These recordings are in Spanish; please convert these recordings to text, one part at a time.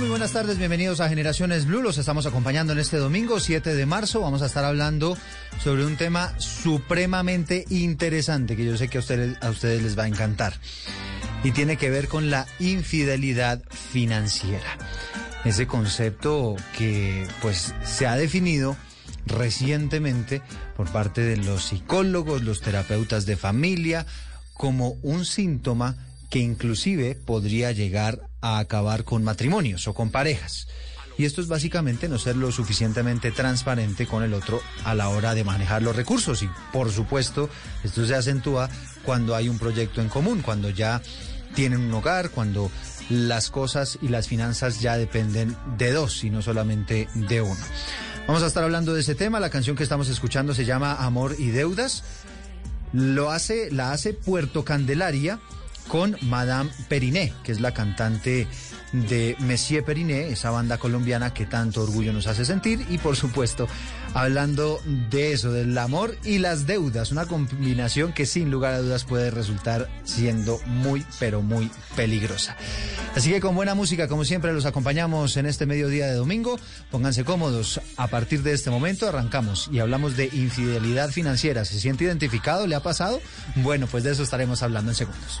Muy buenas tardes, bienvenidos a Generaciones Blue. Los estamos acompañando en este domingo 7 de marzo. Vamos a estar hablando sobre un tema supremamente interesante que yo sé que a ustedes, a ustedes les va a encantar. Y tiene que ver con la infidelidad financiera. Ese concepto que pues se ha definido recientemente por parte de los psicólogos, los terapeutas de familia, como un síntoma que inclusive podría llegar a acabar con matrimonios o con parejas. Y esto es básicamente no ser lo suficientemente transparente con el otro a la hora de manejar los recursos. Y por supuesto, esto se acentúa cuando hay un proyecto en común, cuando ya tienen un hogar, cuando las cosas y las finanzas ya dependen de dos y no solamente de uno. Vamos a estar hablando de ese tema. La canción que estamos escuchando se llama Amor y Deudas. Lo hace, la hace Puerto Candelaria con Madame Periné, que es la cantante de Monsieur Periné, esa banda colombiana que tanto orgullo nos hace sentir. Y por supuesto, hablando de eso, del amor y las deudas, una combinación que sin lugar a dudas puede resultar siendo muy, pero muy peligrosa. Así que con buena música, como siempre, los acompañamos en este mediodía de domingo. Pónganse cómodos. A partir de este momento arrancamos y hablamos de infidelidad financiera. ¿Se siente identificado? ¿Le ha pasado? Bueno, pues de eso estaremos hablando en segundos.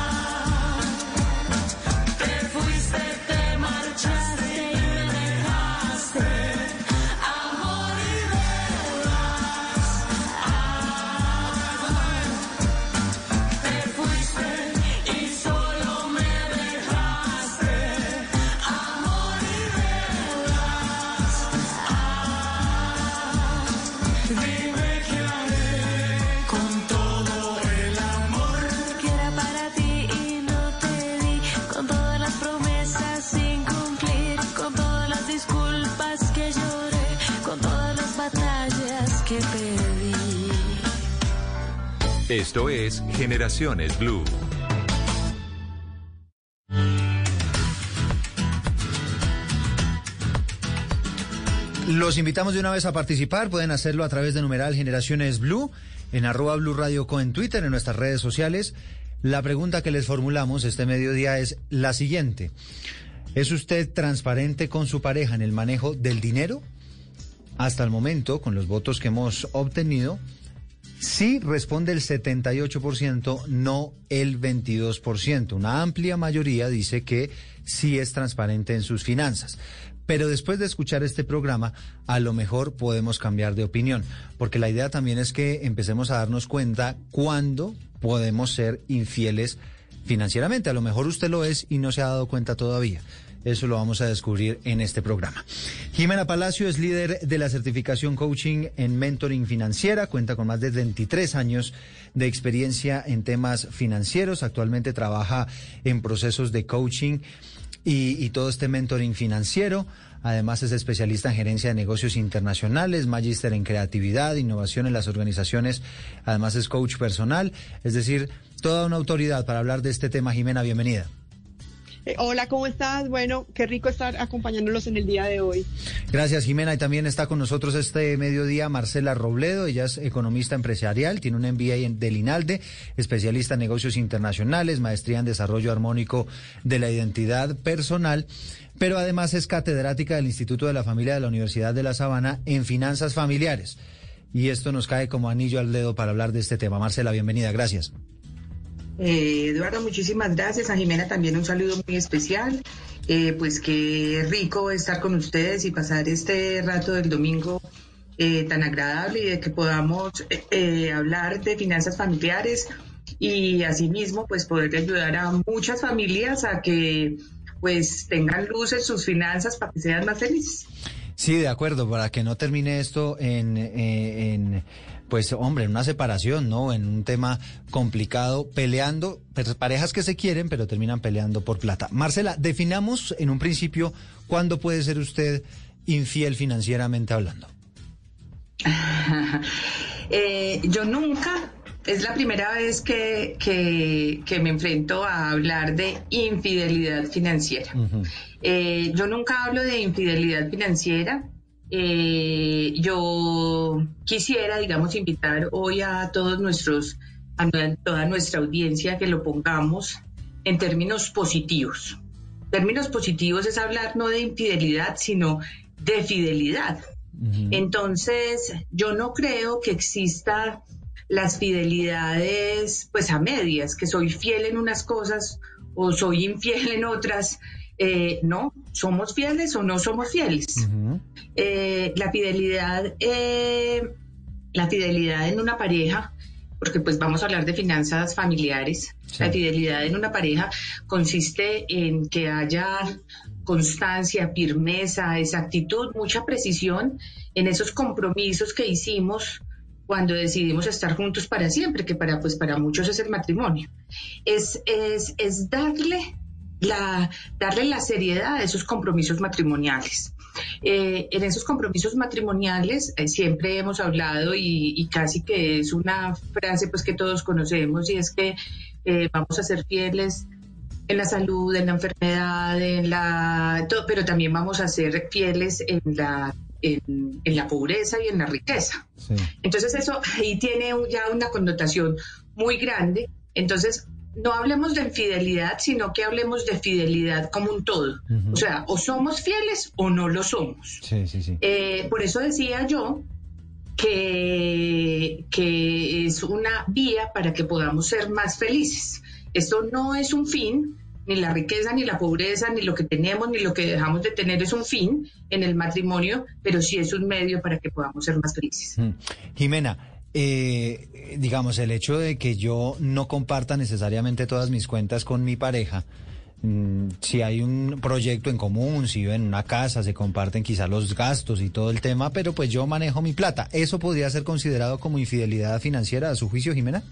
Esto es Generaciones Blue. Los invitamos de una vez a participar. Pueden hacerlo a través de numeral Generaciones Blue, en arroba Blue Radio Co en Twitter, en nuestras redes sociales. La pregunta que les formulamos este mediodía es la siguiente. ¿Es usted transparente con su pareja en el manejo del dinero? Hasta el momento, con los votos que hemos obtenido, sí responde el 78%, no el 22%. Una amplia mayoría dice que sí es transparente en sus finanzas. Pero después de escuchar este programa, a lo mejor podemos cambiar de opinión, porque la idea también es que empecemos a darnos cuenta cuándo podemos ser infieles financieramente. A lo mejor usted lo es y no se ha dado cuenta todavía. Eso lo vamos a descubrir en este programa. Jimena Palacio es líder de la certificación coaching en mentoring financiera, cuenta con más de 23 años de experiencia en temas financieros, actualmente trabaja en procesos de coaching y, todo este mentoring financiero. Además es especialista en gerencia de negocios internacionales, magíster en creatividad, innovación en las organizaciones. Además es coach personal, es decir, toda una autoridad para hablar de este tema. Jimena, bienvenida. Eh, hola, ¿cómo estás? Bueno, qué rico estar acompañándolos en el día de hoy. Gracias, Jimena. Y también está con nosotros este mediodía Marcela Robledo. Ella es economista empresarial, tiene un MBA del INALDE, especialista en negocios internacionales, maestría en desarrollo armónico de la identidad personal, pero además es catedrática del Instituto de la Familia de la Universidad de La Sabana en finanzas familiares. Y esto nos cae como anillo al dedo para hablar de este tema. Marcela, bienvenida. Gracias. Eh, Eduardo, muchísimas gracias. A Jimena también un saludo muy especial. Eh, pues qué rico estar con ustedes y pasar este rato del domingo eh, tan agradable y de que podamos eh, eh, hablar de finanzas familiares y asimismo pues poder ayudar a muchas familias a que pues tengan luz en sus finanzas para que sean más felices. Sí, de acuerdo, para que no termine esto en, eh, en, pues hombre, en una separación, ¿no? En un tema complicado, peleando, pues, parejas que se quieren, pero terminan peleando por plata. Marcela, definamos en un principio cuándo puede ser usted infiel financieramente hablando. Eh, yo nunca, es la primera vez que, que- que me enfrento a hablar de infidelidad financiera. Eh, yo nunca hablo de infidelidad financiera. Eh, yo quisiera, digamos, invitar hoy a todos nuestros, a toda nuestra audiencia que lo pongamos en términos positivos. Términos positivos es hablar no de infidelidad, sino de fidelidad. Entonces, yo no creo que exista las fidelidades pues a medias, que soy fiel en unas cosas o soy infiel en otras. Eh, no, somos fieles o no somos fieles. Eh, la fidelidad, eh, la fidelidad en una pareja, porque pues vamos a hablar de finanzas familiares. Sí. La fidelidad en una pareja consiste en que haya constancia, firmeza, exactitud, mucha precisión en esos compromisos que hicimos cuando decidimos estar juntos para siempre, que para pues para muchos es el matrimonio. Es, es, es darle la, darle la seriedad a esos compromisos matrimoniales. Eh, en esos compromisos matrimoniales eh, siempre hemos hablado y, y casi que es una frase pues que todos conocemos y es que eh, vamos a ser fieles en la salud, en la enfermedad, en la todo, pero también vamos a ser fieles en la en, en la pobreza y en la riqueza. Entonces eso ahí tiene ya una connotación muy grande. Entonces no hablemos de infidelidad, sino que hablemos de fidelidad como un todo. O sea, o somos fieles o no lo somos. Sí, sí, sí. Eh, por eso decía yo que, que es una vía para que podamos ser más felices. Esto no es un fin, ni la riqueza, ni la pobreza, ni lo que tenemos, ni lo que dejamos de tener es un fin en el matrimonio, pero sí es un medio para que podamos ser más felices. Mm. Jimena, eh, digamos, el hecho de que yo no comparta necesariamente todas mis cuentas con mi pareja, mm, si hay un proyecto en común, si en una casa, se comparten quizá los gastos y todo el tema, pero pues yo manejo mi plata. ¿Eso podría ser considerado como infidelidad financiera a su juicio, Jimena?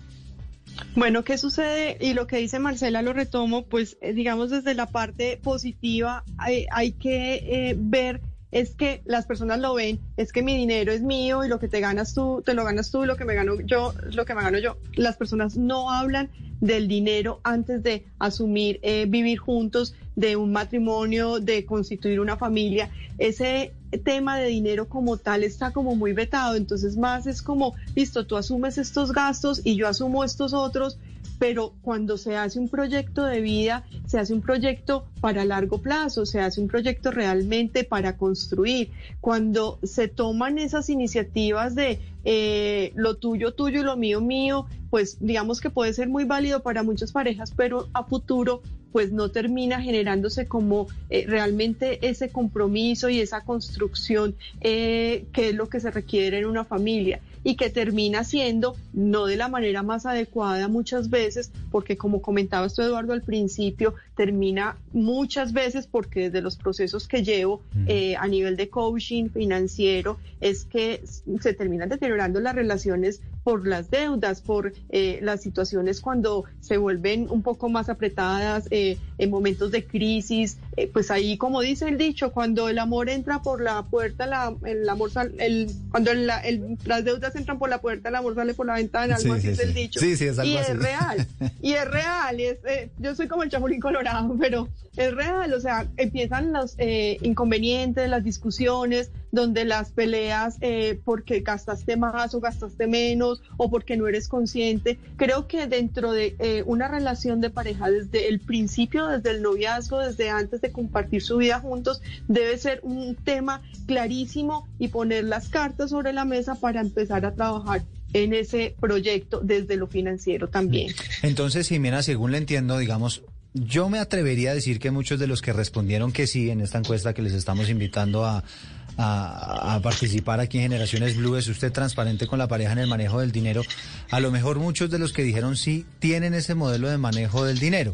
Bueno, ¿qué sucede? Y lo que dice Marcela lo retomo, pues eh, digamos desde la parte positiva hay, hay que eh, ver es que las personas lo ven, es que mi dinero es mío y lo que te ganas tú, te lo ganas tú y lo que me gano yo, lo que me gano yo. Las personas no hablan del dinero antes de asumir eh, vivir juntos, de un matrimonio, de constituir una familia. Ese tema de dinero como tal está como muy vetado, entonces más es como, listo, tú asumes estos gastos y yo asumo estos otros pero cuando se hace un proyecto de vida, se hace un proyecto para largo plazo, se hace un proyecto realmente para construir. Cuando se toman esas iniciativas de eh, lo tuyo, tuyo y lo mío, mío, pues digamos que puede ser muy válido para muchas parejas, pero a futuro pues no termina generándose como eh, realmente ese compromiso y esa construcción eh, que es lo que se requiere en una familia y que termina siendo no de la manera más adecuada muchas veces, porque como comentaba esto Eduardo al principio, termina muchas veces porque desde los procesos que llevo eh, a nivel de coaching financiero es que se terminan deteriorando las relaciones por las deudas, por eh, las situaciones cuando se vuelven un poco más apretadas eh, en momentos de crisis, pues ahí como dice el dicho, cuando el amor entra por la puerta, la, el amor el, cuando las deudas entran por la puerta, el amor sale por la ventana, algo así es el dicho. Sí, sí, es algo y así. es real, y es real, y es, yo soy como el chapulín colorado pero es real, o sea, empiezan los eh, inconvenientes, las discusiones, donde las peleas eh, porque gastaste más o gastaste menos o porque no eres consciente. Creo que dentro de eh, una relación de pareja, desde el principio, desde el noviazgo, desde antes de compartir su vida juntos, debe ser un tema clarísimo y poner las cartas sobre la mesa para empezar a trabajar en ese proyecto desde lo financiero también. Entonces, Jimena, según le entiendo, digamos, yo me atrevería a decir que muchos de los que respondieron que sí en esta encuesta que les estamos invitando a, a, participar aquí en Generaciones Blue, es usted transparente con la pareja en el manejo del dinero. A lo mejor muchos de los que dijeron sí tienen ese modelo de manejo del dinero.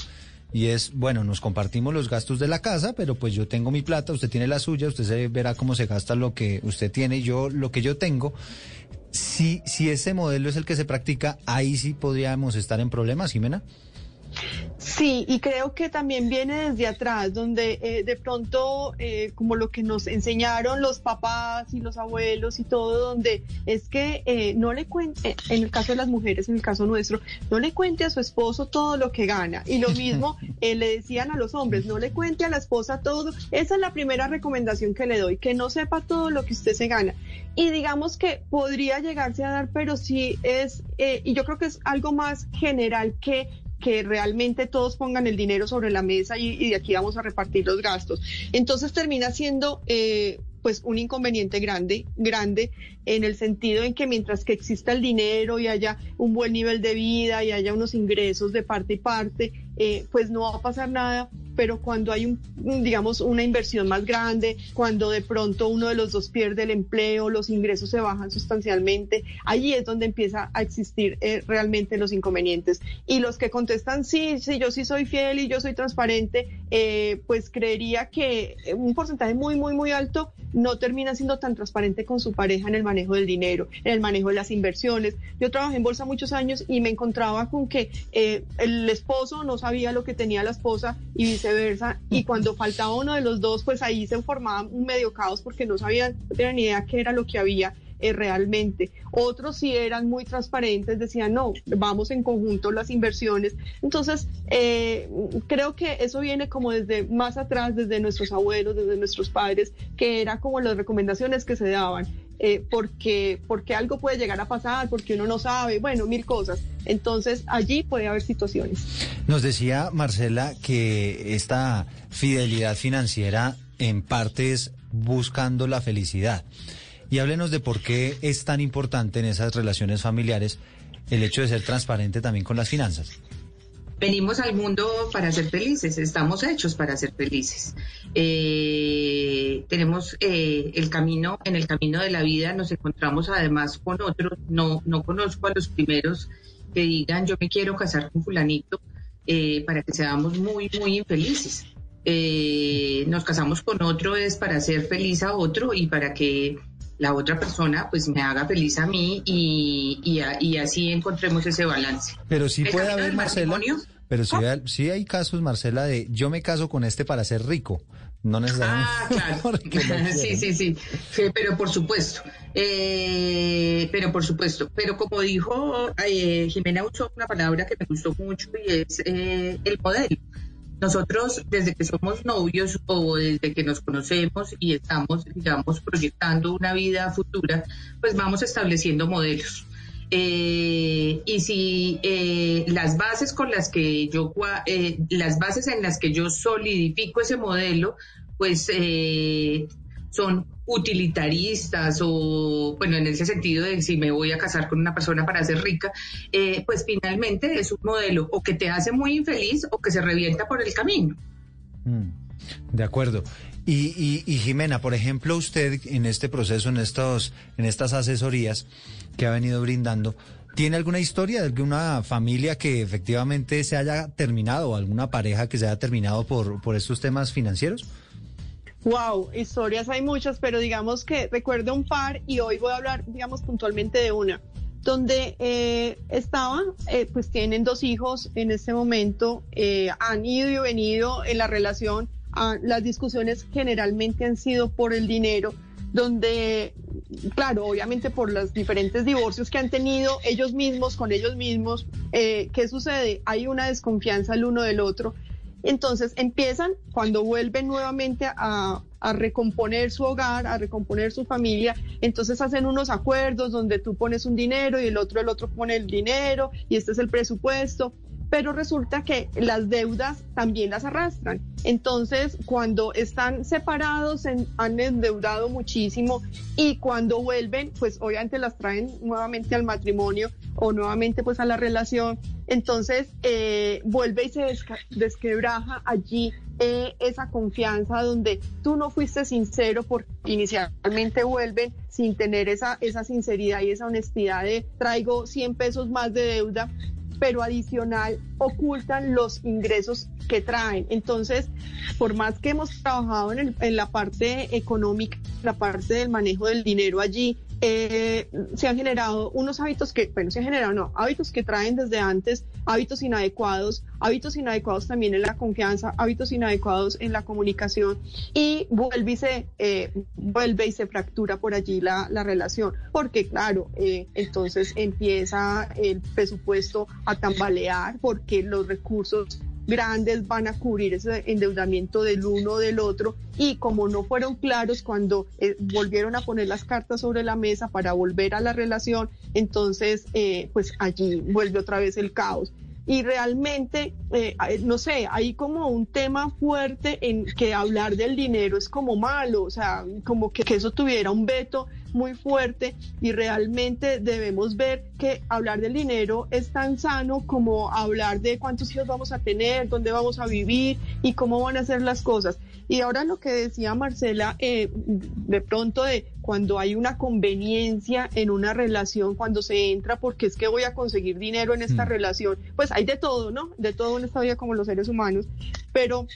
Y es, bueno, nos compartimos los gastos de la casa, pero pues yo tengo mi plata, usted tiene la suya, usted se verá cómo se gasta lo que usted tiene yo lo que yo tengo. Si, si ese modelo es el que se practica, ahí sí podríamos estar en problemas, Jimena. Sí, y creo que también viene desde atrás, donde eh, de pronto, eh, como lo que nos enseñaron los papás y los abuelos y todo, donde es que eh, no le cuente, en el caso de las mujeres, en el caso nuestro, no le cuente a su esposo todo lo que gana. Y lo mismo le decían a los hombres, no le cuente a la esposa todo. Esa es la primera recomendación que le doy, que no sepa todo lo que usted se gana. Y digamos que podría llegarse a dar, pero sí es, y yo creo que es algo más general que que realmente todos pongan el dinero sobre la mesa y, de aquí vamos a repartir los gastos. Entonces termina siendo eh, pues un inconveniente grande, grande en el sentido en que mientras que exista el dinero y haya un buen nivel de vida y haya unos ingresos de parte y parte, eh, pues no va a pasar nada, pero cuando hay un, digamos, una inversión más grande, cuando de pronto uno de los dos pierde el empleo, los ingresos se bajan sustancialmente, allí es donde empieza a existir eh, realmente los inconvenientes. Y los que contestan sí, sí, yo sí soy fiel y yo soy transparente, eh, pues creería que un porcentaje muy, muy, muy alto no termina siendo tan transparente con su pareja en el manejo del dinero, en el manejo de las inversiones. Yo trabajé en bolsa muchos años y me encontraba con que el esposo no sabía lo que tenía la esposa y viceversa. Y cuando faltaba uno de los dos, pues ahí se formaba un medio caos porque no sabían, no tenían ni idea qué era lo que había eh, realmente. Otros sí eran muy transparentes, decían, no, vamos en conjunto las inversiones. Entonces, eh, creo que eso viene como desde más atrás, desde nuestros abuelos, desde nuestros padres, que era como las recomendaciones que se daban. Eh, porque, porque algo puede llegar a pasar, porque uno no sabe, bueno, mil cosas. Entonces allí puede haber situaciones. Nos decía Marcela que esta fidelidad financiera en parte es buscando la felicidad. Y háblenos de por qué es tan importante en esas relaciones familiares el hecho de ser transparente también con las finanzas. Venimos al mundo para ser felices, estamos hechos para ser felices. Eh, tenemos eh, el camino, en el camino de la vida nos encontramos además con otros, no, no conozco a los primeros que digan yo me quiero casar con fulanito eh, para que seamos muy, muy infelices. nos casamos con otro es para ser feliz a otro y para que la otra persona pues me haga feliz a mí y, y, así encontremos ese balance. Pero sí puede haber, Marcela, Pero sí, sí hay casos, Marcela, de yo me caso con este para ser rico. No necesariamente. Ah, claro. sí, sí, Sí, pero por supuesto. Eh, pero por supuesto. Pero como dijo eh, Jimena, usó una palabra que me gustó mucho y es eh, el modelo. Nosotros, desde que somos novios o desde que nos conocemos y estamos, digamos, proyectando una vida futura, pues vamos estableciendo modelos. Eh, y si eh, las bases con las que yo, eh, las bases en las que yo solidifico ese modelo, pues son utilitaristas o, bueno, en ese sentido de si me voy a casar con una persona para ser rica, eh, pues finalmente es un modelo o que te hace muy infeliz o que se revienta por el camino. Mm, De acuerdo. Y, y, y Jimena, por ejemplo, usted en este proceso, en estos, en estas asesorías que ha venido brindando, ¿tiene alguna historia de alguna familia que efectivamente se haya terminado o alguna pareja que se haya terminado por, por estos temas financieros? Wow, historias hay muchas, pero digamos que recuerdo un par y hoy voy a hablar, digamos, puntualmente de una, donde eh, estaban, eh, pues tienen dos hijos en este momento, eh, han ido y venido en la relación, ah, las discusiones generalmente han sido por el dinero, donde, claro, obviamente por los diferentes divorcios que han tenido ellos mismos con ellos mismos, eh, ¿qué sucede? Hay una desconfianza el uno del otro. Entonces empiezan cuando vuelven nuevamente a, recomponer su hogar, a recomponer su familia, entonces hacen unos acuerdos donde tú pones un dinero y el otro el otro pone el dinero y este es el presupuesto, pero resulta que las deudas también las arrastran. Entonces, cuando están separados, han endeudado muchísimo y cuando vuelven, pues obviamente las traen nuevamente al matrimonio o nuevamente pues a la relación. Entonces, eh, vuelve y se desquebraja allí eh, esa confianza donde tú no fuiste sincero porque inicialmente vuelven sin tener esa, esa sinceridad y esa honestidad de traigo 100 pesos más de deuda pero adicional ocultan los ingresos que traen. Entonces, por más que hemos trabajado en, el- en la parte económica, la parte del manejo del dinero allí, eh, se han generado unos hábitos que, bueno, se han generado, no, hábitos que traen desde antes, hábitos inadecuados, hábitos inadecuados también en la confianza, hábitos inadecuados en la comunicación y vuelve y se, eh, vuelve y se fractura por allí la, la relación, porque claro, eh, entonces empieza el presupuesto a tambalear porque los recursos grandes van a cubrir ese endeudamiento del uno o del otro y como no fueron claros cuando eh, volvieron a poner las cartas sobre la mesa para volver a la relación, entonces eh, pues allí vuelve otra vez el caos. Y realmente, eh, no sé, hay como un tema fuerte en que hablar del dinero es como malo, o sea, como que, que eso tuviera un veto muy fuerte y realmente debemos ver que hablar del dinero es tan sano como hablar de cuántos hijos vamos a tener, dónde vamos a vivir y cómo van a ser las cosas. Y ahora lo que decía Marcela, eh, de pronto de cuando hay una conveniencia en una relación, cuando se entra porque es que voy a conseguir dinero en esta Mm. relación, pues hay de todo, ¿no? De todo en esta vida como los seres humanos, pero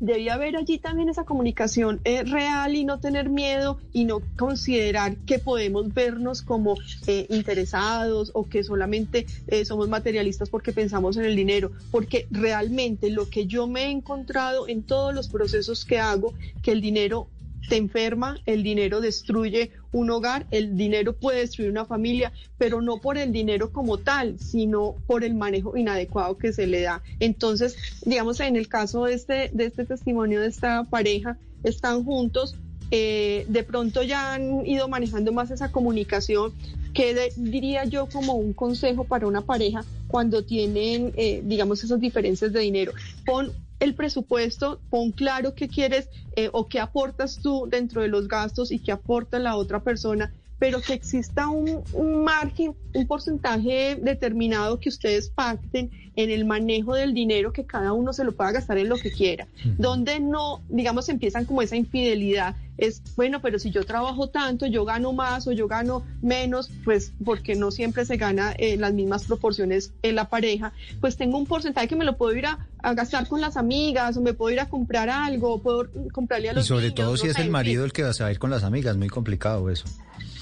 debía haber allí también esa comunicación eh, real y no tener miedo y no considerar que podemos vernos como eh, interesados o que solamente eh, somos materialistas porque pensamos en el dinero, porque realmente lo que yo me he encontrado en todos los procesos que hago, que el dinero te enferma, el dinero destruye un hogar, el dinero puede destruir una familia, pero no por el dinero como tal, sino por el manejo inadecuado que se le da. Entonces, digamos, en el caso de este, de este testimonio de esta pareja, están juntos, eh, de pronto ya han ido manejando más esa comunicación, que diría yo como un consejo para una pareja cuando tienen, eh, digamos, esas diferencias de dinero. Pon el presupuesto, pon claro qué quieres eh, o qué aportas tú dentro de los gastos y qué aporta la otra persona, pero que exista un, un margen, un porcentaje determinado que ustedes pacten en el manejo del dinero que cada uno se lo pueda gastar en lo que quiera, donde no, digamos, empiezan como esa infidelidad es, bueno, pero si yo trabajo tanto, yo gano más o yo gano menos, pues porque no siempre se gana en las mismas proporciones en la pareja, pues tengo un porcentaje que me lo puedo ir a, a gastar con las amigas o me puedo ir a comprar algo, puedo comprarle a los Y sobre niños, todo si no es el marido el que va a ir con las amigas, muy complicado eso.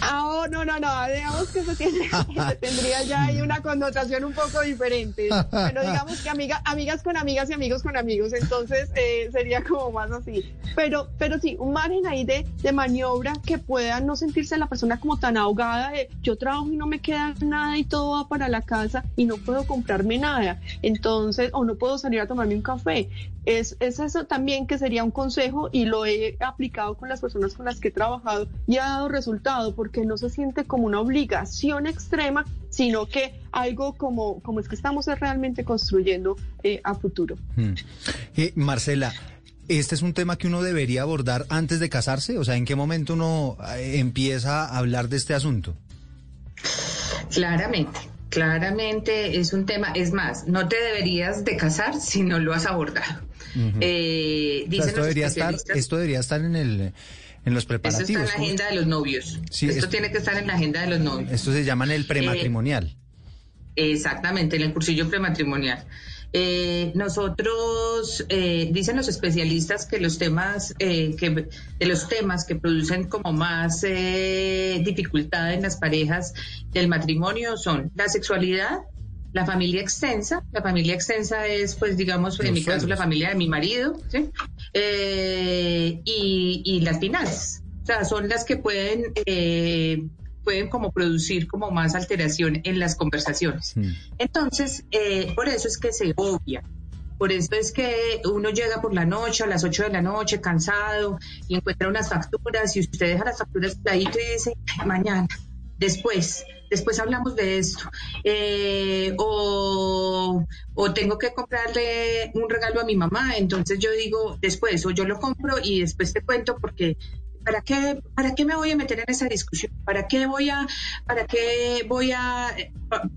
Ah, oh, no, no, no, digamos que eso tiene, tendría ya ahí una connotación un poco diferente. Pero digamos que amiga, amigas con amigas y amigos con amigos, entonces eh, sería como más así. Pero, pero sí, un margen ahí de, de maniobra que pueda no sentirse la persona como tan ahogada de yo trabajo y no me queda nada y todo va para la casa y no puedo comprarme nada. Entonces, o no puedo salir a tomarme un café. Es, es eso también que sería un consejo y lo he aplicado con las personas con las que he trabajado y ha dado resultado porque no se siente como una obligación extrema, sino que algo como, como es que estamos realmente construyendo eh, a futuro. Mm. Eh, Marcela, ¿este es un tema que uno debería abordar antes de casarse? O sea, ¿en qué momento uno eh, empieza a hablar de este asunto? Claramente, claramente es un tema, es más, no te deberías de casar si no lo has abordado. Eh, O sea, dicen esto los debería estar, especialistas- esto debería estar en el en los Esto está en preparativos. la agenda de los novios. Sí, Esto es- tiene que estar en la agenda de los novios. Esto se llama en el prematrimonial. Exactamente, en el cursillo prematrimonial. Eh, nosotros, eh, dicen los especialistas que los temas, eh, que, de los temas que producen como más eh, dificultad en las parejas del matrimonio son la sexualidad, la familia extensa, la familia extensa es, pues, digamos, en Los mi caso, la familia de mi marido, ¿sí? Eh, y, y las finanzas. O sea, son las que pueden, eh, pueden como producir como más alteración en las conversaciones. Mm. Entonces, eh, por eso es que se obvia. Por eso es que uno llega por la noche, a las 8 de la noche, cansado, y encuentra unas facturas, y usted deja las facturas ahí y dice, "Ay, mañana, después, después hablamos de esto. Eh, o, o tengo que comprarle un regalo a mi mamá, entonces yo digo, después, o yo lo compro y después te cuento porque ¿Para qué, ¿Para qué me voy a meter en esa discusión? ¿Para qué voy a, para qué voy a,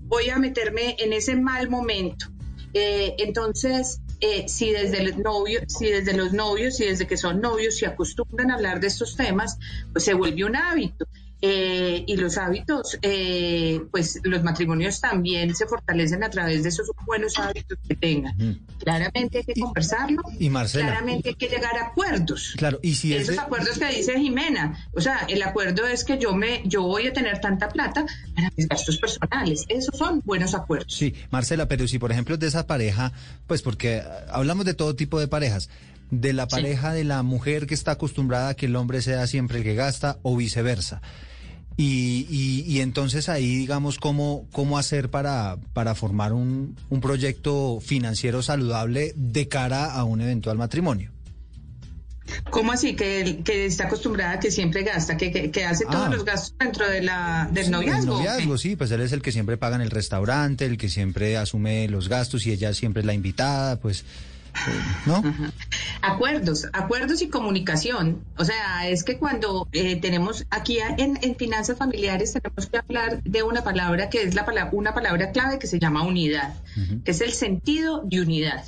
voy a meterme en ese mal momento? Eh, entonces, eh, si desde el novio, si desde los novios, si desde que son novios se acostumbran a hablar de estos temas, pues se vuelve un hábito. Eh, y los hábitos, eh, pues los matrimonios también se fortalecen a través de esos buenos hábitos que tengan. Mm. Claramente hay que conversarlo, Y Marcela, claramente hay que llegar a acuerdos. claro, y si Esos ese, acuerdos que dice Jimena, o sea, el acuerdo es que yo me, yo voy a tener tanta plata para mis gastos personales. Esos son buenos acuerdos. Sí, Marcela, pero si por ejemplo es de esa pareja, pues porque ah, hablamos de todo tipo de parejas, de la pareja de la mujer que está acostumbrada a que el hombre sea siempre el que gasta o viceversa. Y, y, y entonces ahí, digamos, cómo, cómo hacer para, para formar un, un proyecto financiero saludable de cara a un eventual matrimonio. ¿Cómo así? Que, que está acostumbrada que siempre gasta, que, que, que hace todos Ah. los gastos dentro de la, del Sí, noviazgo. El noviazgo, sí, pues él es el que siempre paga en el restaurante, el que siempre asume los gastos y ella siempre es la invitada, pues, Acuerdos, acuerdos y comunicación. O sea, es que cuando eh, tenemos aquí en, en finanzas familiares tenemos que hablar de una palabra que es la palabra, una palabra clave que se llama unidad, que es el sentido de unidad.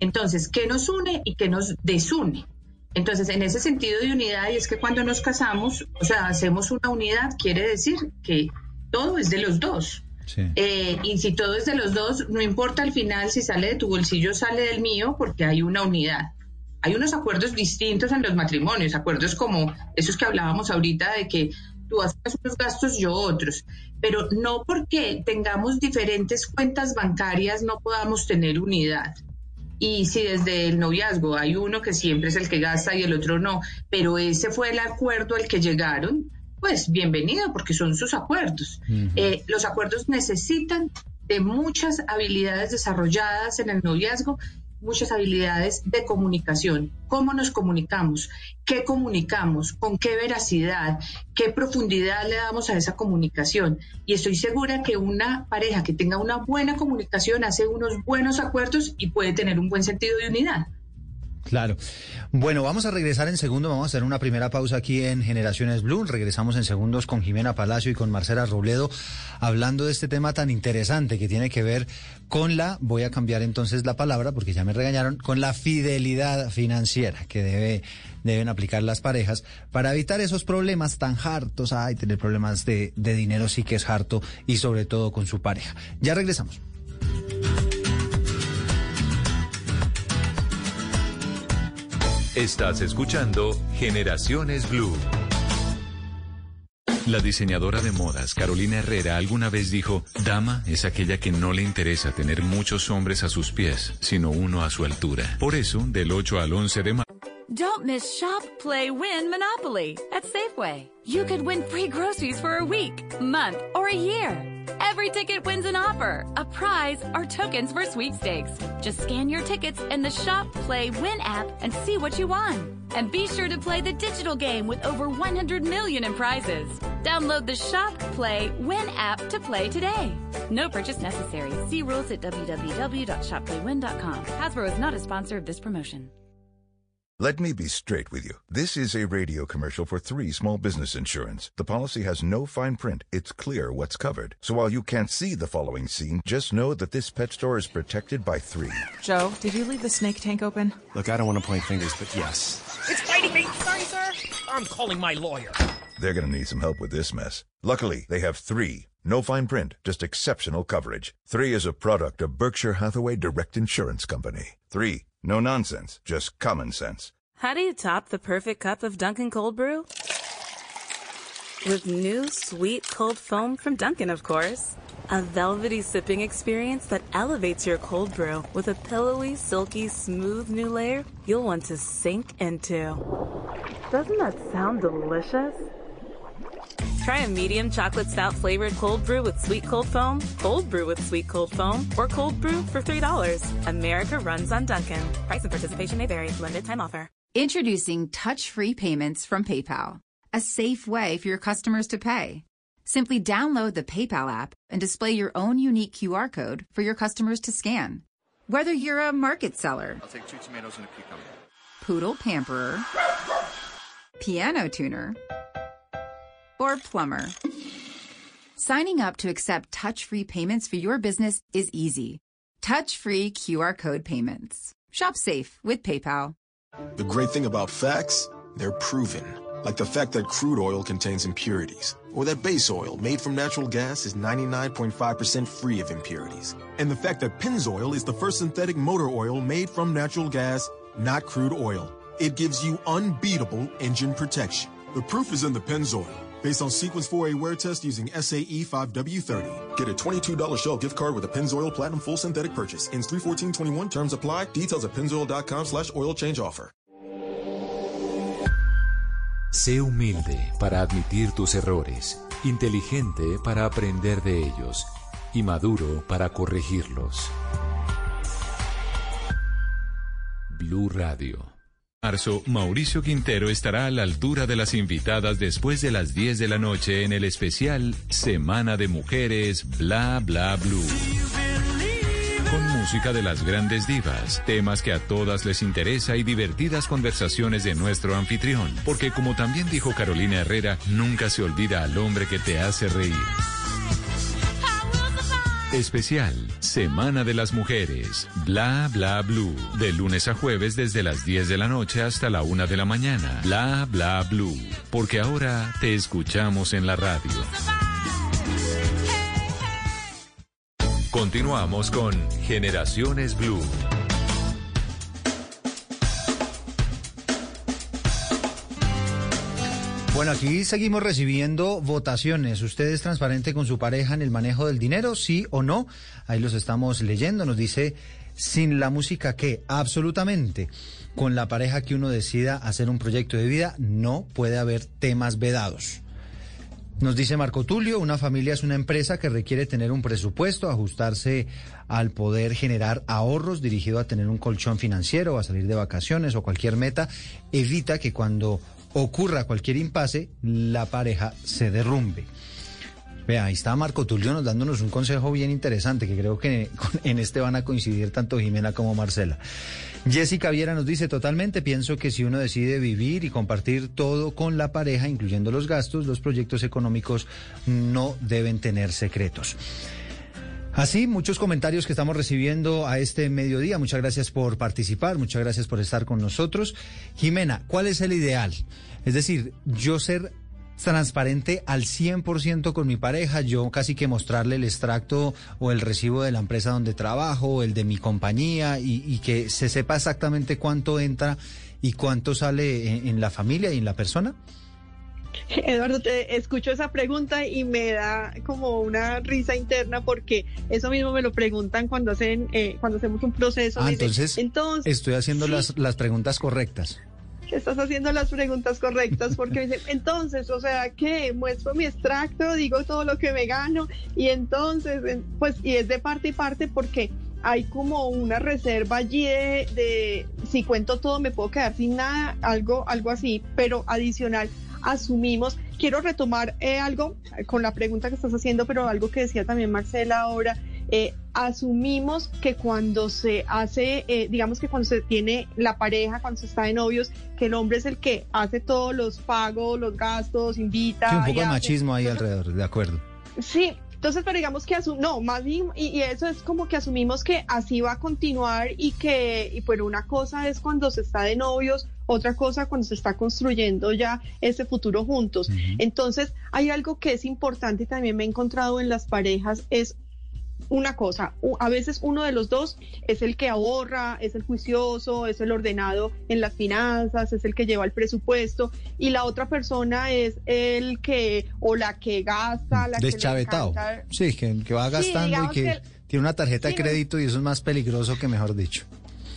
Entonces, ¿qué nos une y qué nos desune? Entonces, en ese sentido de unidad, y es que cuando nos casamos, o sea, hacemos una unidad, quiere decir que todo es de los dos. Sí. Eh, y si todo es de los dos, no importa al final si sale de tu bolsillo sale del mío, porque hay una unidad. Hay unos acuerdos distintos en los matrimonios, acuerdos como esos que hablábamos ahorita de que tú haces unos gastos, yo otros, pero no porque tengamos diferentes cuentas bancarias no podamos tener unidad. Y si desde el noviazgo hay uno que siempre es el que gasta y el otro no, pero ese fue el acuerdo al que llegaron, pues bienvenido, porque son sus acuerdos. Eh, los acuerdos necesitan de muchas habilidades desarrolladas en el noviazgo, muchas habilidades de comunicación. ¿Cómo nos comunicamos? ¿Qué comunicamos? ¿Con qué veracidad? ¿Qué profundidad le damos a esa comunicación? Y estoy segura que una pareja que tenga una buena comunicación hace unos buenos acuerdos y puede tener un buen sentido de unidad. Claro. Bueno, vamos a regresar en segundo. Vamos a hacer una primera pausa aquí en Generaciones Blue. Regresamos en segundos con Jimena Palacio y con Marcela Robledo hablando de este tema tan interesante que tiene que ver con la, voy a cambiar entonces la palabra porque ya me regañaron, con la fidelidad financiera que debe, deben aplicar las parejas para evitar esos problemas tan hartos. Ay, tener problemas de, de dinero sí que es harto y sobre todo con su pareja. Ya regresamos. Estás escuchando Generaciones Blue. La diseñadora de modas Carolina Herrera alguna vez dijo, Dama es aquella que no le interesa tener muchos hombres a sus pies, sino uno a su altura. Por eso, del 8 al 11 de marzo, Don't miss Shop, Play, Win Monopoly at Safeway. You could win free groceries for a week, month, or a year. Every ticket wins an offer, a prize, or tokens for sweepstakes. Just scan your tickets in the Shop, Play, Win app and see what you won. And be sure to play the digital game with over 100 million in prizes. Download the Shop, Play, Win app to play today. No purchase necessary. See rules at www.shopplaywin.com. Hasbro is not a sponsor of this promotion. Let me be straight with you. This is a radio commercial for three small business insurance. The policy has no fine print. It's clear what's covered. So while you can't see the following scene, just know that this pet store is protected by three. Joe, did you leave the snake tank open? Look, I don't want to point fingers, but yes. It's biting me! Sorry, sir! I'm calling my lawyer. They're going to need some help with this mess. Luckily, they have three. No fine print, just exceptional coverage. Three is a product of Berkshire Hathaway Direct Insurance Company. Three, no nonsense, just common sense. How do you top the perfect cup of Dunkin' Cold Brew? With new sweet cold foam from Dunkin', of course. A velvety sipping experience that elevates your cold brew with a pillowy, silky, smooth new layer you'll want to sink into. Doesn't that sound delicious? Try a medium chocolate stout flavored cold brew with sweet cold foam, cold brew with sweet cold foam, or cold brew for $3. America runs on Dunkin'. Price and participation may vary. Limited time offer. Introducing touch free payments from PayPal, a safe way for your customers to pay. Simply download the PayPal app and display your own unique QR code for your customers to scan. Whether you're a market seller, I'll take two tomatoes and a cucumber. poodle pamperer, piano tuner, or plumber. Signing up to accept touch free payments for your business is easy. Touch free QR code payments. Shop safe with PayPal. The great thing about facts, they're proven. Like the fact that crude oil contains impurities, or that base oil made from natural gas is 99.5% free of impurities. And the fact that Pennzoil is the first synthetic motor oil made from natural gas, not crude oil. It gives you unbeatable engine protection. The proof is in the Pennzoil. Based on Sequence 4A wear test using SAE 5W30. Get a $22 Shell gift card with a Pennzoil Platinum Full Synthetic purchase. Ends 31421. Terms apply. Details at pennzoil.com slash oil change offer. Sé humilde para admitir tus errores, inteligente para aprender de ellos y maduro para corregirlos. Blue Radio. Marzo, Mauricio Quintero estará a la altura de las invitadas después de las 10 de la noche en el especial Semana de Mujeres Bla Bla Blue. Con música de las grandes divas, temas que a todas les interesa y divertidas conversaciones de nuestro anfitrión. Porque como también dijo Carolina Herrera, nunca se olvida al hombre que te hace reír. Especial Semana de las Mujeres. Bla Bla Blue. De lunes a jueves desde las 10 de la noche hasta la 1 de la mañana. Bla Bla Blue. Porque ahora te escuchamos en la radio. Continuamos con Generaciones Blue Bueno, aquí seguimos recibiendo votaciones. ¿Usted es transparente con su pareja en el manejo del dinero? ¿Sí o no? Ahí los estamos leyendo. Nos dice, sin la música, ¿qué? Absolutamente. Con la pareja que uno decida hacer un proyecto de vida, no puede haber temas vedados. Nos dice Marco Tulio, una familia es una empresa que requiere tener un presupuesto, ajustarse al poder generar ahorros dirigido a tener un colchón financiero, a salir de vacaciones o cualquier meta, evita que cuando ocurra cualquier impasse, la pareja se derrumbe. Vea, ahí está Marco Tulio nos dándonos un consejo bien interesante que creo que en este van a coincidir tanto Jimena como Marcela. Jessica Viera nos dice totalmente, pienso que si uno decide vivir y compartir todo con la pareja, incluyendo los gastos, los proyectos económicos no deben tener secretos. Así, muchos comentarios que estamos recibiendo a este mediodía. Muchas gracias por participar, muchas gracias por estar con nosotros. Jimena, ¿cuál es el ideal? Es decir, yo ser transparente al 100% con mi pareja, yo casi que mostrarle el extracto o el recibo de la empresa donde trabajo, el de mi compañía y, y que se sepa exactamente cuánto entra y cuánto sale en la familia y en la persona. Eduardo, te escucho esa pregunta y me da como una risa interna porque eso mismo me lo preguntan cuando hacen, eh, cuando hacemos un proceso. Ah, dicen, entonces, entonces, estoy haciendo sí. las, las preguntas correctas. estás haciendo las preguntas correctas porque me dicen, entonces, o sea, que muestro mi extracto, digo todo lo que me gano y entonces, en- pues, y es de parte y parte porque hay como una reserva allí de, de si cuento todo me puedo quedar sin nada, algo, algo así, pero adicional asumimos, quiero retomar eh, algo con la pregunta que estás haciendo, pero algo que decía también Marcela ahora, eh, asumimos que cuando se hace, eh, digamos que cuando se tiene la pareja, cuando se está de novios, que el hombre es el que hace todos los pagos, los gastos, invita. Sí, un poco de machismo ahí alrededor, de acuerdo. Sí, entonces, pero digamos que asum no, más bien, y, y eso es como que asumimos que así va a continuar y que, y bueno, una cosa es cuando se está de novios, otra cosa cuando se está construyendo ya ese futuro juntos. Entonces, hay algo que es importante y también me he encontrado en las parejas, es una cosa, a veces uno de los dos es el que ahorra, es el juicioso, es el ordenado en las finanzas, es el que lleva el presupuesto y la otra persona es el que o la que gasta, la que le Deschavetado. Sí, que, que va Sí, gastando y que, que- tiene una tarjeta Sí, de crédito y eso es más peligroso que mejor dicho.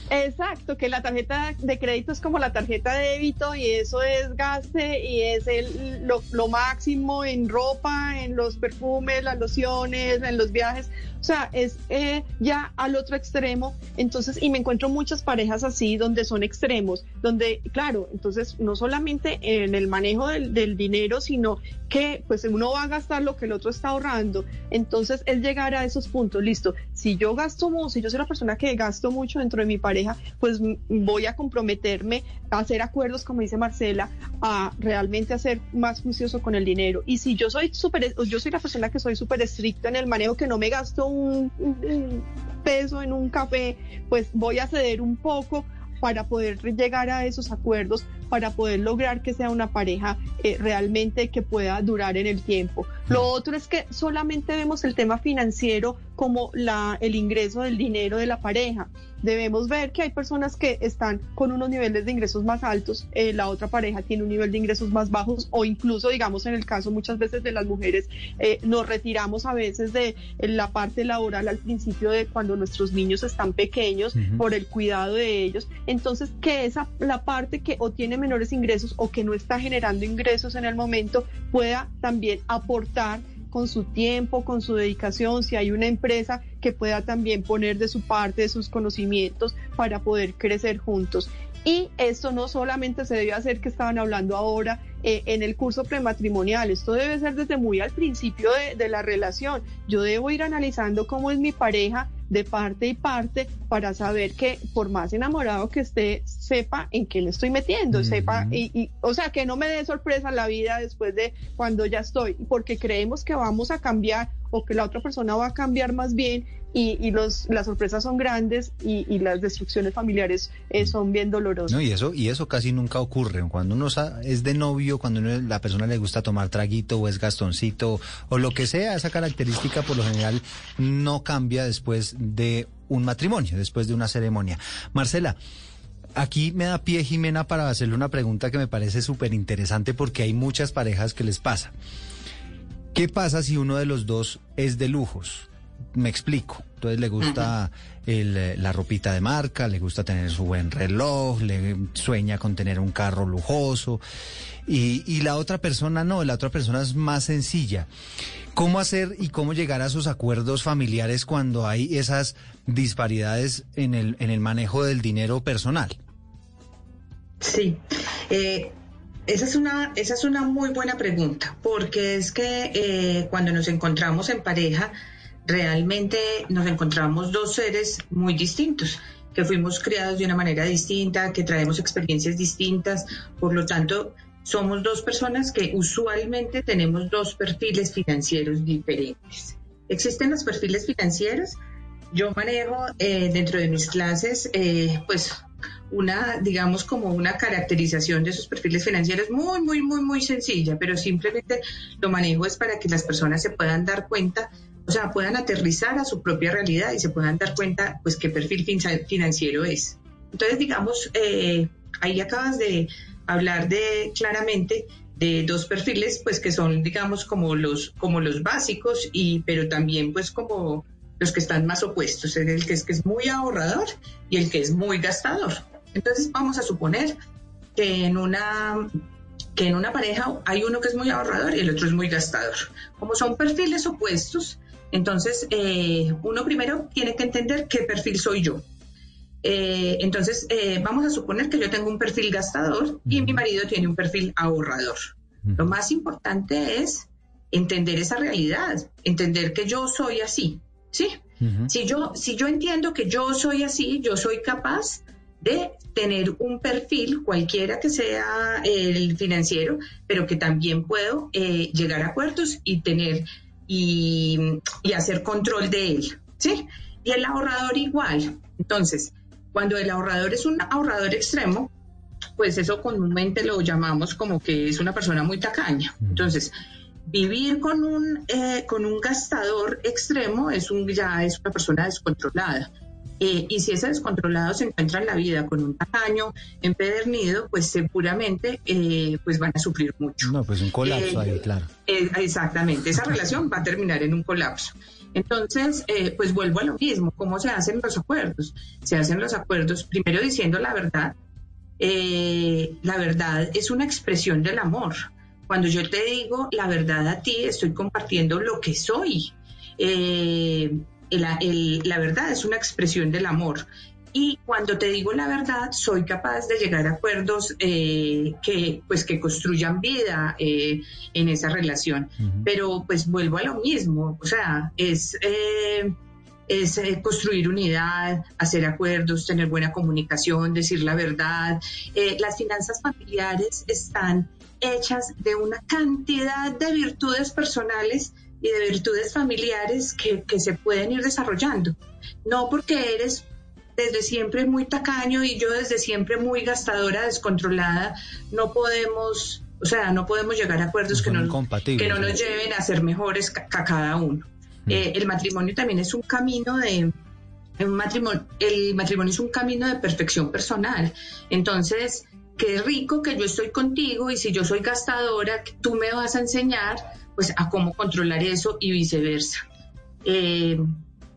Exacto, que la tarjeta de crédito es como la tarjeta de débito y eso es gaste y es el, lo, lo máximo en ropa, en los perfumes, las lociones, en los viajes. O sea, es eh, ya al otro extremo. Entonces, y me encuentro muchas parejas así donde son extremos, donde, claro, entonces no solamente en el manejo del, del dinero, sino que pues uno va a gastar lo que el otro está ahorrando. Entonces es llegar a esos puntos, listo. Si yo gasto mucho, si yo soy la persona que gasto mucho dentro de mi pareja, pues voy a comprometerme a hacer acuerdos, como dice Marcela, a realmente hacer más juicioso con el dinero. Y si yo soy súper, yo soy la persona que soy súper estricta en el manejo, que no me gasto un, un- un peso en un café, pues voy a ceder un poco para poder llegar a esos acuerdos, para poder lograr que sea una pareja eh, realmente que pueda durar en el tiempo. Lo otro es que solamente vemos el tema financiero como la, el ingreso del dinero de la pareja. Debemos ver que hay personas que están con unos niveles de ingresos más altos, eh, la otra pareja tiene un nivel de ingresos más bajos o incluso, digamos, en el caso muchas veces de las mujeres, eh, nos retiramos a veces de la parte laboral al principio de cuando nuestros niños están pequeños por el cuidado de ellos. Entonces, que esa la parte que o tiene menores ingresos o que no está generando ingresos en el momento pueda también aportar con su tiempo, con su dedicación, si hay una empresa que pueda también poner de su parte, de sus conocimientos para poder crecer juntos. Y esto no solamente se debe hacer que estaban hablando ahora eh, en el curso prematrimonial, esto debe ser desde muy al principio de, de la relación. Yo debo ir analizando cómo es mi pareja de parte y parte para saber que por más enamorado que esté, sepa en qué me estoy metiendo, sepa, y, y, o sea, que no me dé sorpresa la vida después de cuando ya estoy, porque creemos que vamos a cambiar o que la otra persona va a cambiar más bien y, y los, las sorpresas son grandes y, y las destrucciones familiares eh, son bien dolorosas. No, y eso, y eso casi nunca ocurre. Cuando uno es de novio, cuando uno, la persona le gusta tomar traguito o es gastoncito o lo que sea, esa característica por lo general no cambia después de un matrimonio, después de una ceremonia. Marcela, aquí me da pie Jimena para hacerle una pregunta que me parece súper interesante porque hay muchas parejas que les pasa. ¿Qué pasa si uno de los dos es de lujos? Me explico. Entonces le gusta el, eh, la ropita de marca, le gusta tener su buen reloj, le sueña con tener un carro lujoso. Y, y la otra persona no, la otra persona es más sencilla. ¿Cómo hacer y cómo llegar a esos acuerdos familiares cuando hay esas disparidades en el, en el manejo del dinero personal? Sí, eh, esa, es una, esa es una muy buena pregunta, porque es que eh, cuando nos encontramos en pareja, realmente nos encontramos dos seres muy distintos que fuimos criados de una manera distinta, que traemos experiencias distintas, por lo tanto, somos dos personas que usualmente tenemos dos perfiles financieros diferentes. Existen los perfiles financieros. Yo manejo eh, dentro de mis clases, eh, pues una, digamos, como una caracterización de esos perfiles financieros muy, muy, muy, muy sencilla, pero simplemente lo manejo es para que las personas se puedan dar cuenta, o sea, puedan aterrizar a su propia realidad y se puedan dar cuenta, pues, qué perfil financiero es. Entonces, digamos, eh, ahí acabas de hablar de claramente de dos perfiles, pues, que son, digamos, como los, como los básicos y, pero también, pues, como los que están más opuestos, el que es, que es muy ahorrador y el que es muy gastador. Entonces vamos a suponer que en una que en una pareja hay uno que es muy ahorrador y el otro es muy gastador. Como son perfiles opuestos, entonces eh, uno primero tiene que entender qué perfil soy yo. Eh, entonces eh, vamos a suponer que yo tengo un perfil gastador y mi marido tiene un perfil ahorrador. Lo más importante es entender esa realidad, entender que yo soy así, ¿sí? si, yo, si yo entiendo que yo soy así, yo soy capaz de tener un perfil, cualquiera que sea el financiero, pero que también puedo eh, llegar a acuerdos y tener y, hacer control de él, ¿sí? Y el ahorrador igual. Entonces, cuando el ahorrador es un ahorrador extremo, pues eso comúnmente lo llamamos como que es una persona muy tacaña. Entonces, vivir con un, eh, con un gastador extremo es un, ya es una persona descontrolada. Eh, y si ese descontrolado se encuentra en la vida con un tamaño empedernido, pues seguramente eh, pues van a sufrir mucho. No, pues un colapso ahí, claro. exactamente, esa relación va a terminar en un colapso. Entonces, pues vuelvo a lo mismo, ¿cómo se hacen los acuerdos? Se hacen los acuerdos primero diciendo la verdad. la verdad es una expresión del amor. Cuando yo te digo la verdad a ti, estoy compartiendo lo que soy. Eh, la verdad es una expresión del amor. Y cuando te digo la verdad, soy capaz de llegar a acuerdos eh, que, pues, que construyan vida eh, en esa relación. Pero pues vuelvo a lo mismo, o sea, es, es construir unidad, hacer acuerdos, tener buena comunicación, decir la verdad. las finanzas familiares están hechas de una cantidad de virtudes personales y de virtudes familiares que, se pueden ir desarrollando. No porque eres desde siempre muy tacaño y yo desde siempre muy gastadora, descontrolada, no podemos, o sea, no podemos llegar a acuerdos que no, que no nos lleven a ser mejores a cada uno. Mm. Eh, el matrimonio también es un camino de, un matrimonio, el matrimonio es un camino de perfección personal. Entonces, qué rico que yo estoy contigo y si yo soy gastadora, tú me vas a enseñar pues a cómo controlar eso y viceversa. Eh,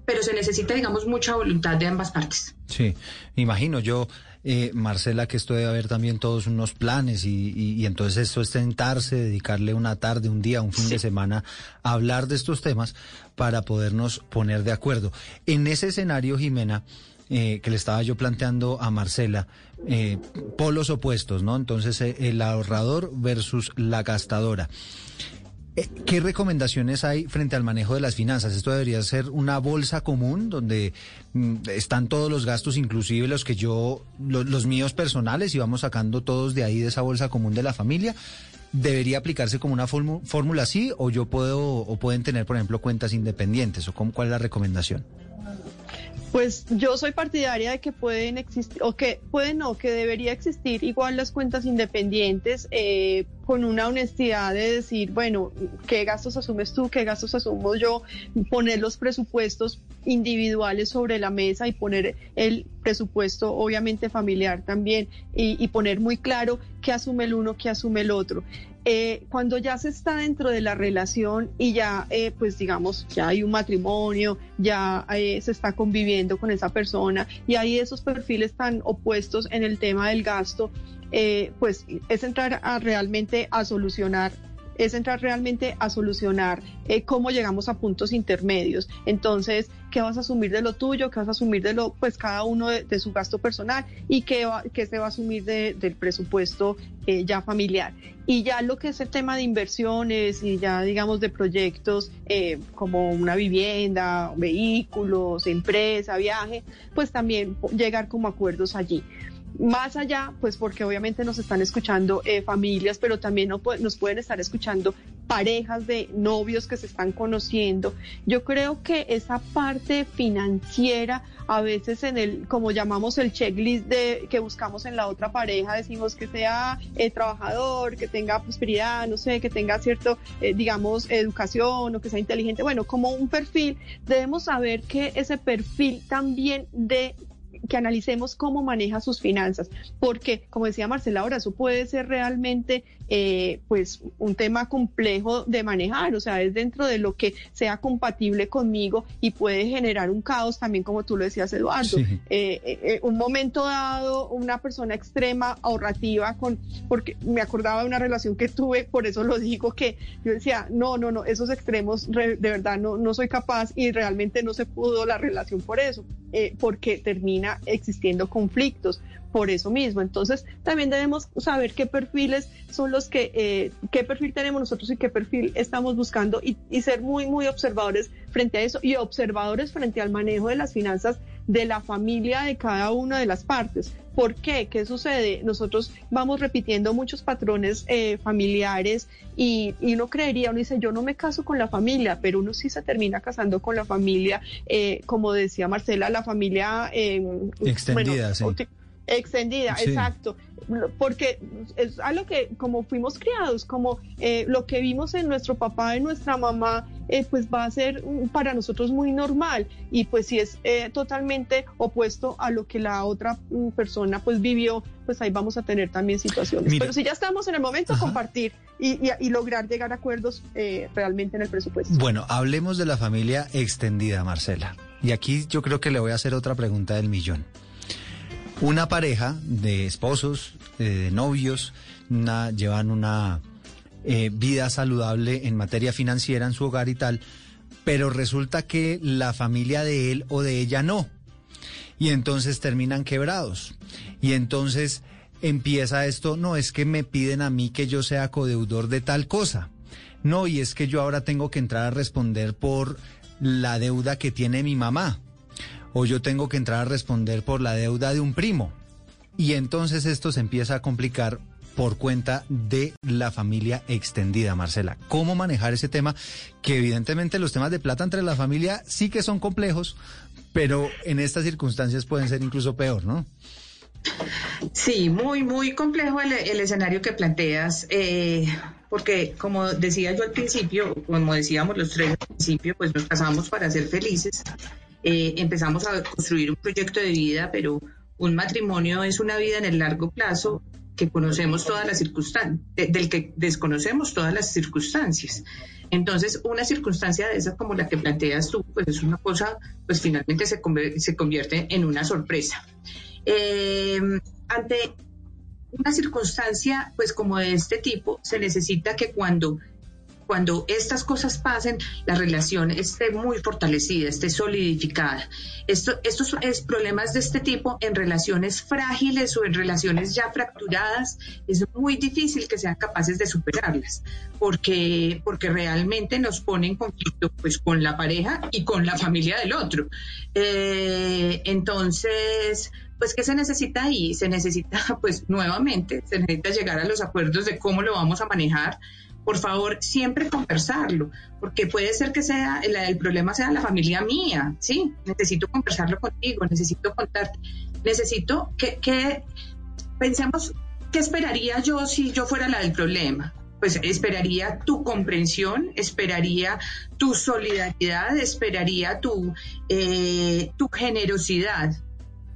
pero se necesita, digamos, mucha voluntad de ambas partes. Sí, me imagino yo, eh, Marcela, que esto debe haber también todos unos planes y, entonces esto es tentarse, dedicarle una tarde, un día, un fin de semana a hablar de estos temas para podernos poner de acuerdo. En ese escenario, Jimena, eh, que le estaba yo planteando a Marcela, eh, polos opuestos, ¿no? Entonces, eh, el ahorrador versus la gastadora. ¿Qué recomendaciones hay frente al manejo de las finanzas? Esto debería ser una bolsa común donde mm, están todos los gastos, inclusive los que yo, los míos personales, y vamos sacando todos de ahí de esa bolsa común de la familia. ¿Debería aplicarse como una fórmula así o yo puedo o pueden tener, por ejemplo, cuentas independientes o cuál es la recomendación? Pues yo soy partidaria de que pueden existir, o que pueden no, que debería existir igual las cuentas independientes eh, con una honestidad de decir, bueno, ¿qué gastos asumes tú? ¿Qué gastos asumo yo? Poner los presupuestos individuales sobre la mesa y poner el presupuesto obviamente familiar también y, poner muy claro qué asume el uno, qué asume el otro. Eh, cuando ya se está dentro de la relación y ya, eh, pues digamos, ya hay un matrimonio, ya eh, se está conviviendo con esa persona y hay esos perfiles tan opuestos en el tema del gasto, pues es entrar a realmente a solucionar es entrar realmente a solucionar eh, cómo llegamos a puntos intermedios. Entonces, ¿qué vas a asumir de lo tuyo? ¿Qué vas a asumir de lo, pues cada uno de, su gasto personal? ¿Y qué, va, qué se va a asumir del presupuesto eh, ya familiar? Y ya lo que es el tema de inversiones y ya digamos de proyectos eh, como una vivienda, vehículos, empresa, viaje, pues también llegar como acuerdos allí. Más allá, pues porque obviamente nos están escuchando eh, familias, pero también nos pueden estar escuchando parejas de novios que se están conociendo. Yo creo que esa parte financiera, a veces en el, como llamamos el checklist de que buscamos en la otra pareja, decimos que sea eh, trabajador, que tenga prosperidad, no sé, que tenga cierto, eh, digamos, educación o que sea inteligente. Bueno, como un perfil, debemos saber que ese perfil también de que analicemos cómo maneja sus finanzas, porque, como decía Marcela ahora, eso puede ser realmente eh, pues un tema complejo de manejar, o sea, es dentro de lo que sea compatible conmigo y puede generar un caos también, como tú lo decías, Eduardo. Eh, eh, un momento dado, una persona extrema, ahorrativa, con, porque me acordaba de una relación que tuve, por eso lo digo, que yo decía, no, no, no, esos extremos de verdad no, no soy capaz y realmente no se pudo la relación por eso, porque termina existiendo conflictos por eso mismo. Entonces, también debemos saber qué perfiles son los que, eh, qué perfil tenemos nosotros y qué perfil estamos buscando y, ser muy, muy observadores frente a eso y observadores frente al manejo de las finanzas de la familia de cada una de las partes. ¿Por qué? ¿Qué sucede? Nosotros vamos repitiendo muchos patrones eh, familiares y, uno creería, uno dice, yo no me caso con la familia, pero uno sí se termina casando con la familia, eh, como decía Marcela, la familia... Extendida, sí Extendida, exacto. Porque es algo que como fuimos criados, como eh, lo que vimos en nuestro papá, en nuestra mamá, eh, pues va a ser para nosotros muy normal. Y pues si es eh, totalmente opuesto a lo que la otra mm, persona pues vivió, pues ahí vamos a tener también situaciones. Pero si ya estamos en el momento, compartir y, y, lograr llegar a acuerdos realmente en el presupuesto. Bueno, hablemos de la familia extendida, Marcela. Y aquí yo creo que le voy a hacer otra pregunta del millón. Una pareja de esposos, eh, de novios, llevan una eh, vida saludable en materia financiera en su hogar y tal, pero resulta que la familia de él o de ella no. Y entonces terminan quebrados. Y entonces empieza esto, no es que me piden a mí que yo sea codeudor de tal cosa. No, y es que yo ahora tengo que entrar a responder por la deuda que tiene mi mamá o yo tengo que entrar a responder por la deuda de un primo. Y entonces esto se empieza a complicar por cuenta de la familia extendida, Marcela. ¿Cómo manejar ese tema? Que evidentemente los temas de plata entre la familia sí que son complejos, pero en estas circunstancias pueden ser incluso peor, ¿no? Sí, muy, muy complejo el, escenario que planteas, eh, porque como decía yo al principio, como decíamos los tres al principio, pues nos casamos para ser felices eh, empezamos a construir un proyecto de vida, pero un matrimonio es una vida en el largo plazo que conocemos todas las circunstancias, del que desconocemos todas las circunstancias. Entonces, una circunstancia de esas como la que planteas tú, pues es una cosa, pues finalmente se, se convierte en una sorpresa. Eh, ante una circunstancia, pues como de este tipo, se necesita que cuando cuando estas cosas pasen, la relación esté muy fortalecida, esté solidificada. Esto, estos es, problemas de este tipo en relaciones frágiles o en relaciones ya fracturadas, es muy difícil que sean capaces de superarlas, porque, porque realmente nos pone en conflicto pues, con la pareja y con la familia del otro. Eh, entonces, pues, ¿qué se necesita ahí? Se necesita, pues, nuevamente, se necesita llegar a los acuerdos de cómo lo vamos a manejar por favor, siempre conversarlo, porque puede ser que sea el, problema sea la familia mía, ¿sí? Necesito conversarlo contigo, necesito contarte, necesito que, que pensemos qué esperaría yo si yo fuera la del problema. Pues esperaría tu comprensión, esperaría tu solidaridad, esperaría tu, eh, tu generosidad,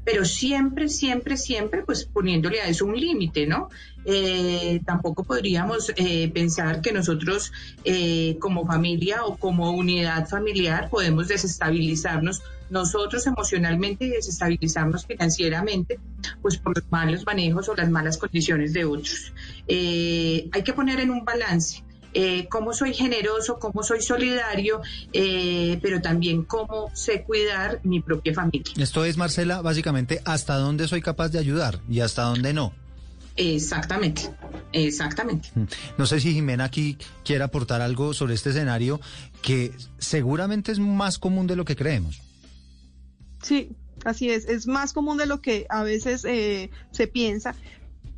pero siempre, siempre, siempre, pues poniéndole a eso un límite, ¿no? Eh, tampoco podríamos eh, pensar que nosotros eh, como familia o como unidad familiar podemos desestabilizarnos nosotros emocionalmente y desestabilizarnos financieramente, pues por los malos manejos o las malas condiciones de otros. hay que poner en un balance eh, cómo soy generoso, cómo soy solidario, eh, pero también cómo sé cuidar mi propia familia. Esto es, Marcela, básicamente hasta dónde soy capaz de ayudar y hasta dónde no. Exactamente, exactamente. Mm. No sé si Jimena aquí quiere aportar algo sobre este escenario que seguramente es más común de lo que creemos. Sí, así es, es más común de lo que a veces eh, se piensa.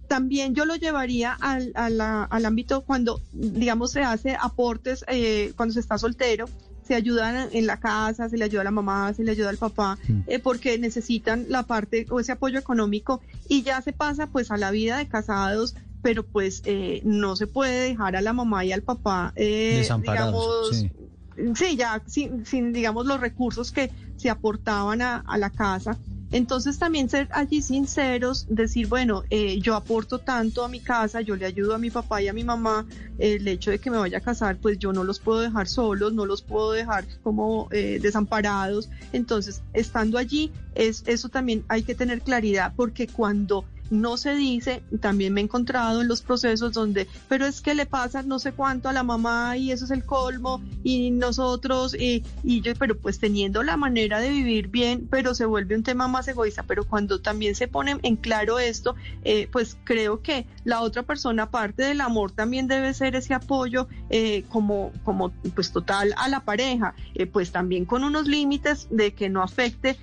También yo lo llevaría al, a la- al ámbito cuando, digamos, se hace aportes eh, cuando se está soltero, se ayudan en la casa, se le ayuda a la mamá, se le ayuda al papá, eh, porque necesitan la parte o ese apoyo económico y ya se pasa pues a la vida de casados, pero pues eh, no se puede dejar a la mamá y al papá, eh, Desamparados, digamos, sí. sí, ya sin, sin, digamos, los recursos que se aportaban a, a la casa. Entonces también ser allí sinceros, decir, bueno, eh, yo aporto tanto a mi casa, yo le ayudo a mi papá y a mi mamá, el hecho de que me vaya a casar, pues yo no los puedo dejar solos, no los puedo dejar como eh, desamparados. Entonces, estando allí, es, eso también hay que tener claridad, porque cuando no se dice, también me he encontrado en los procesos donde, pero es que le pasa no sé cuánto a la mamá y eso es el colmo y nosotros y, y yo, pero pues teniendo la manera de vivir bien, pero se vuelve un tema más egoísta, pero cuando también se pone en claro esto, eh, pues creo que la otra persona, aparte del amor, también debe ser ese apoyo eh, como, como pues total a la pareja, eh, pues también con unos límites de que no afecte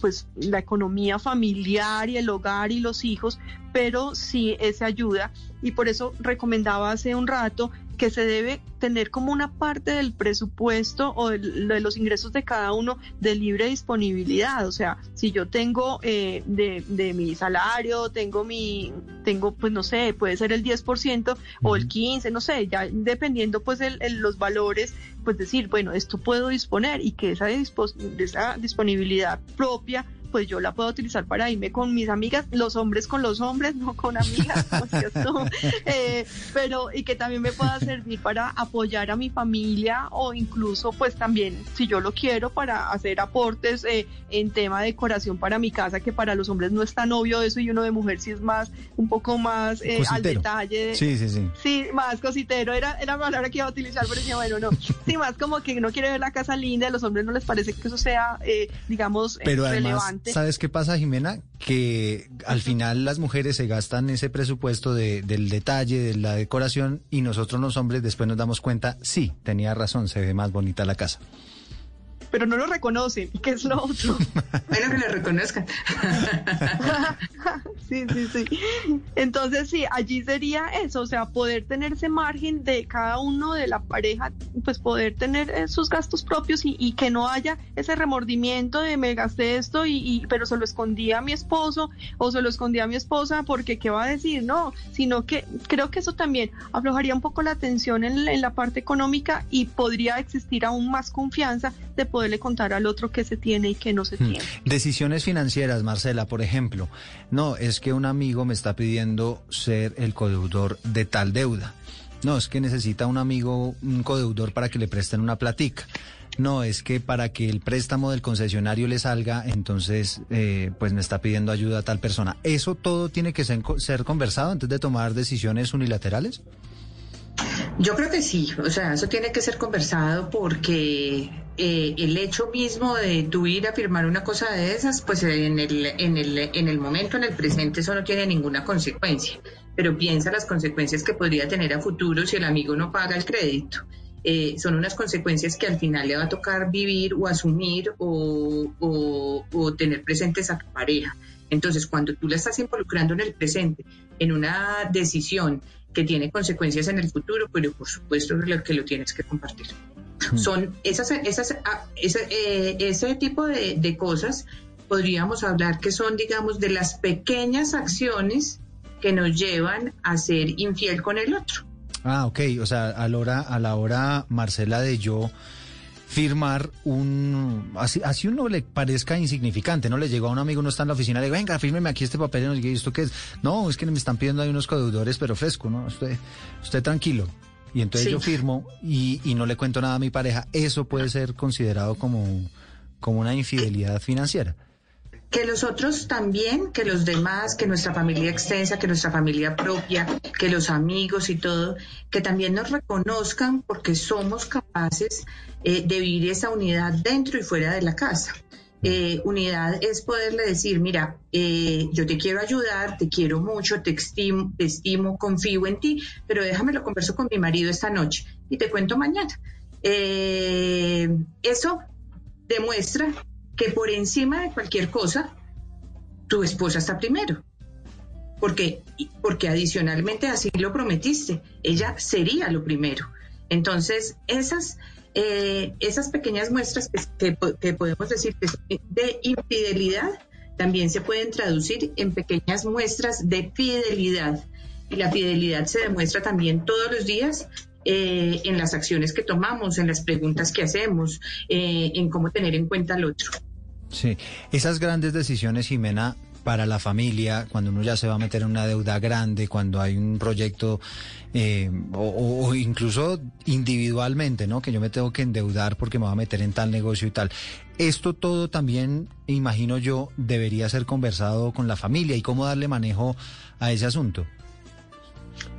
pues la economía familiar y el hogar y los hijos, pero sí esa ayuda. Y por eso recomendaba hace un rato que se debe tener como una parte del presupuesto o de, de los ingresos de cada uno de libre disponibilidad. O sea, si yo tengo eh, de, de mi salario, tengo mi, tengo pues no sé, puede ser el 10% o el 15%, no sé, ya dependiendo pues el, el- los valores, pues decir, bueno, esto puedo disponer y que de esa disponibilidad propia pues yo la puedo utilizar para irme con mis amigas, los hombres con los hombres, no con amigas, decías tú. Eh, pero y que también me pueda servir para apoyar a mi familia o incluso pues también, si yo lo quiero, para hacer aportes eh, en tema de decoración para mi casa, que para los hombres no es tan obvio eso y uno de mujer sí es más, un poco más eh, al detalle. Sí, sí, sí. Sí, más cositero, era, era la palabra que iba a utilizar, pero decía, bueno, no. Sí, más como que no quiere ver la casa linda, a los hombres no les parece que eso sea, eh, digamos, eh, Pero además, relevante. ¿Sabes qué pasa, Jimena? Que al final las mujeres se gastan ese presupuesto de, del detalle, de la decoración, y nosotros los hombres después nos damos cuenta, sí, tenía razón, se ve más bonita la casa. Pero no lo reconocen, que es lo otro. Bueno, que lo reconozcan. sí, sí, sí. Entonces, sí, allí sería eso, o sea, poder tener ese margen de cada uno de la pareja, pues poder tener eh, sus gastos propios y, y que no haya ese remordimiento de me gasté esto y, y- pero se lo escondí a mi esposo o se lo escondí a mi esposa porque qué va a decir, no, sino que creo que eso también aflojaría un poco la tensión en, la- en la parte económica y podría existir aún más confianza de poderle contar al otro qué se tiene y qué no se Hmm. tiene. Decisiones financieras, Marcela, por ejemplo. No, es que un amigo me está pidiendo ser el codeudor de tal deuda. No, es que necesita un amigo, un codeudor para que le presten una platica. No, es que para que el préstamo del concesionario le salga, entonces, eh, pues me está pidiendo ayuda a tal persona. ¿Eso todo tiene que ser, ser conversado antes de tomar decisiones unilaterales? Yo creo que sí, o sea, eso tiene que ser conversado porque eh, el hecho mismo de tú ir a firmar una cosa de esas, pues en el, en, el, en el momento, en el presente, eso no tiene ninguna consecuencia. Pero piensa las consecuencias que podría tener a futuro si el amigo no paga el crédito. Eh, son unas consecuencias que al final le va a tocar vivir o asumir o, o- o tener presentes a tu pareja. Entonces, cuando tú la estás involucrando en el presente, en una decisión que tiene consecuencias en el futuro, pero por supuesto que lo, que lo tienes que compartir. Son esas, esas, ah, ese, eh, ese tipo de, de cosas, podríamos hablar que son, digamos, de las pequeñas acciones que nos llevan a ser infiel con el otro. Ah, ok. O sea, a la hora, a la hora Marcela, de yo firmar un... Así, así uno le parezca insignificante, ¿no? Le llegó a un amigo, uno está en la oficina, le digo, venga, fírmeme aquí este papel, y no ¿y esto qué es? No, es que me están pidiendo ahí unos codeudores, pero fresco, ¿no? Usted, usted tranquilo. Y entonces Sí. yo firmo y, y no le cuento nada a mi pareja. Eso puede ser considerado como, como una infidelidad financiera. Que los otros también, que los demás, que nuestra familia extensa, que nuestra familia propia, que los amigos y todo, que también nos reconozcan porque somos capaces eh, de vivir esa unidad dentro y fuera de la casa. Eh, unidad es poderle decir, mira, eh, yo te quiero ayudar, te quiero mucho, te estimo, te estimo, confío en ti, pero déjame lo converso con mi marido esta noche y te cuento mañana. eso demuestra que por encima de cualquier cosa, tu esposa está primero. Porque, porque adicionalmente así lo prometiste, ella sería lo primero. Entonces, esas, eh, esas pequeñas muestras que, podemos decir de infidelidad también se pueden traducir en pequeñas muestras de fidelidad. Y la fidelidad se demuestra también todos los días eh, en las acciones que tomamos, en las preguntas que hacemos, eh, en cómo tener en cuenta al otro. Sí, esas grandes decisiones, Jimena, para la familia, cuando uno ya se va a meter en una deuda grande, cuando hay un proyecto eh, o, incluso individualmente, ¿no? Que yo me tengo que endeudar porque me va a meter en tal negocio y tal. Esto todo también, imagino yo, debería ser conversado con la familia y cómo darle manejo a ese asunto.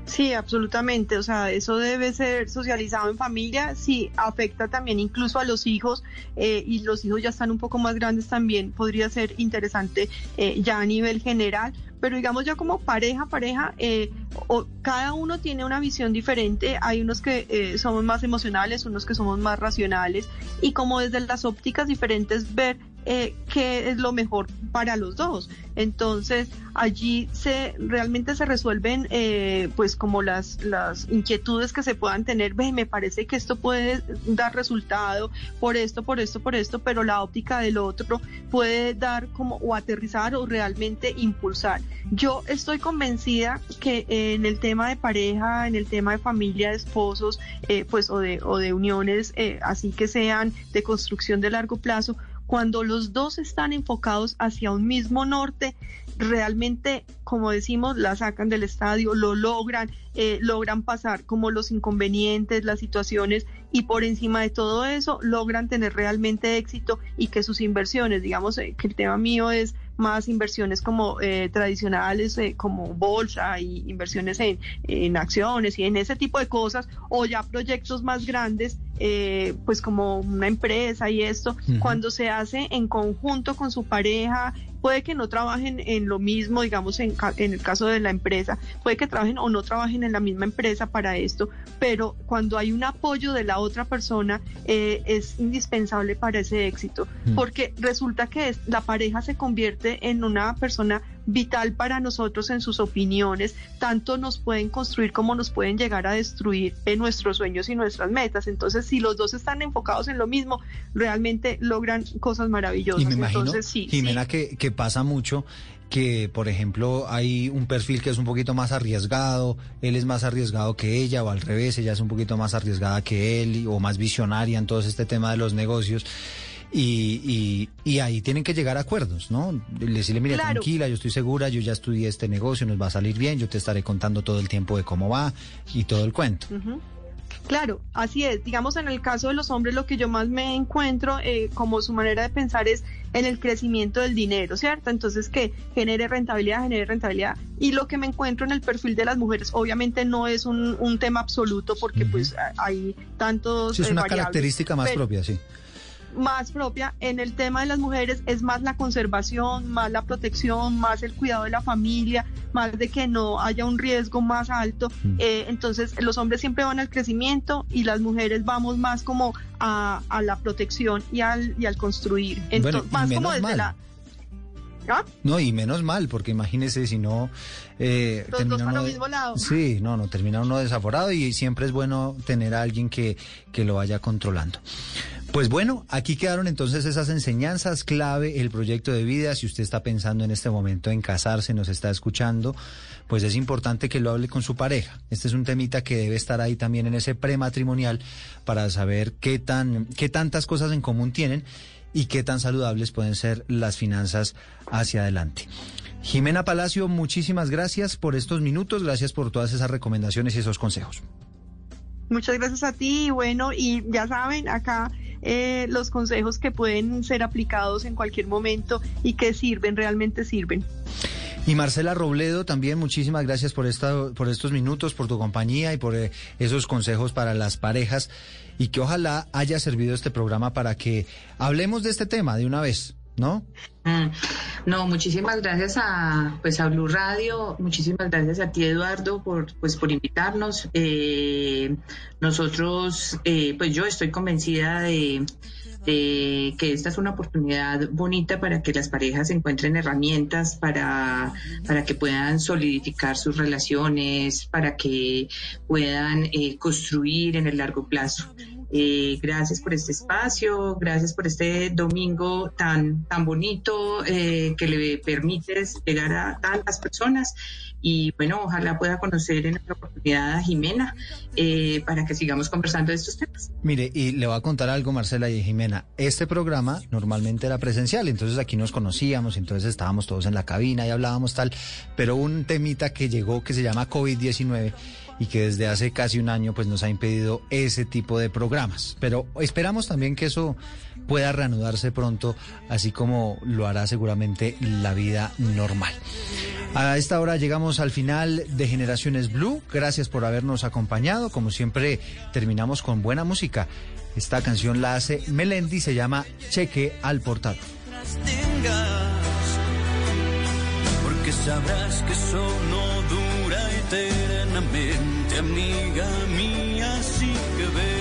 Sí, absolutamente. O sea, eso debe ser socializado en familia. Sí, afecta también incluso a los hijos eh, y los hijos ya están un poco más grandes también. Podría ser interesante eh, ya a nivel general. Pero digamos ya como pareja, pareja, eh, o, cada uno tiene una visión diferente. Hay unos que somos más emocionales, unos que somos más racionales. Y como desde las ópticas diferentes ver eh, qué es lo mejor para los dos. Entonces, allí se realmente se resuelven eh, pues como las, las inquietudes que se puedan tener. Ve, me parece que esto puede dar resultado por esto, por esto, por esto, pero la óptica del otro puede dar como o aterrizar o realmente impulsar. Yo estoy convencida que en el tema de pareja, en el tema de familia, de esposos, eh, pues o de, o de uniones, eh, así que sean de construcción de largo plazo, cuando los dos están enfocados hacia un mismo norte, realmente, como decimos, la sacan del estadio, lo logran, eh, logran pasar como los inconvenientes, las situaciones y por encima de todo eso logran tener realmente éxito y que sus inversiones, digamos eh, que el tema mío es más inversiones como eh, tradicionales, eh, como bolsa y inversiones en, en, acciones y en ese tipo de cosas, o ya proyectos más grandes, eh, pues como una empresa y esto, cuando se hace en conjunto con su pareja, puede que no trabajen en lo mismo, digamos, en, en, el caso de la empresa, puede que trabajen o no trabajen en la misma empresa para esto, pero cuando hay un apoyo de la otra persona, eh, es indispensable para ese éxito, porque resulta que es, la pareja se convierte en una persona vital para nosotros en sus opiniones, tanto nos pueden construir como nos pueden llegar a destruir en nuestros sueños y nuestras metas. Entonces, si los dos están enfocados en lo mismo, realmente logran cosas maravillosas. Y me imagino, Entonces, sí, Jimena, Que, que pasa mucho que, por ejemplo, hay un perfil que es un poquito más arriesgado, él es más arriesgado que ella, o al revés, ella es un poquito más arriesgada que él, o más visionaria en todo este tema de los negocios. Y, y, ahí tienen que llegar a acuerdos, ¿no? Decirle, mira, tranquila, yo estoy segura, yo ya estudié este negocio, nos va a salir bien, yo te estaré contando todo el tiempo de cómo va y todo el cuento. Claro, así es. Digamos, en el caso de los hombres, lo que yo más me encuentro eh, como su manera de pensar es en el crecimiento del dinero, ¿cierto? Entonces, que genere rentabilidad, genere rentabilidad. Y lo que me encuentro en el perfil de las mujeres, obviamente no es un, un tema absoluto porque pues hay tantos... Sí, es eh, una variables, característica más pero- propia, sí. Más propia en el tema de las mujeres es más la conservación, más la protección, más el cuidado de la familia, más de que no haya un riesgo más alto. Eh, entonces los hombres siempre van al crecimiento y las mujeres vamos más como a, a la protección y al, y al construir. Bueno, Entonces, y más como desde mal. la... ¿Ah? No, y menos mal, porque imagínese si no... Eh, Los termina dos para uno lo de- mismo lado. Sí, no, no, termina uno desaforado y siempre es bueno tener a alguien que, que lo vaya controlando. Pues bueno, aquí quedaron entonces esas enseñanzas clave, el proyecto de vida. Si usted está pensando en este momento en casarse, nos está escuchando, pues es importante que lo hable con su pareja. Este es un temita que debe estar ahí también en ese prematrimonial para saber qué tan, qué tantas cosas en común tienen y qué tan saludables pueden ser las finanzas hacia adelante. Jimena Palacio, muchísimas gracias por estos minutos, gracias por todas esas recomendaciones y esos consejos. Muchas gracias a ti bueno, y ya saben, acá eh, los consejos que pueden ser aplicados en cualquier momento y que sirven, realmente sirven. Y Marcela Robledo, también muchísimas gracias por, esta, por estos minutos, por tu compañía y por eh, esos consejos para las parejas y que ojalá haya servido este programa para que hablemos de este tema de una vez. ¿No? Mm, no, muchísimas gracias a pues a Blue Radio, muchísimas gracias a ti Eduardo por pues por invitarnos. Eh, nosotros, eh, pues yo estoy convencida de, que esta es una oportunidad bonita para que las parejas encuentren herramientas para, para que puedan solidificar sus relaciones, para que puedan eh, construir en el largo plazo. Eh, gracias por este espacio, gracias por este domingo tan, tan bonito eh, que le permites llegar a tantas personas y bueno, ojalá pueda conocer en otra oportunidad a Jimena eh, para que sigamos conversando de estos temas. Mire, y le voy a contar algo, Marcela y Jimena. Este programa normalmente era presencial, entonces aquí nos conocíamos, entonces estábamos todos en la cabina y hablábamos tal, pero un temita que llegó que se llama COVID-19 y que desde hace casi un año pues nos ha impedido ese tipo de programas. Pero esperamos también que eso pueda reanudarse pronto, así como lo hará seguramente la vida normal. A esta hora llegamos al final de Generaciones Blue. Gracias por habernos acompañado. Como siempre, terminamos con buena música. Esta canción la hace Melendi, se llama Cheque al portal. Porque sabrás que eso no eternamente, amiga mía, así que ve.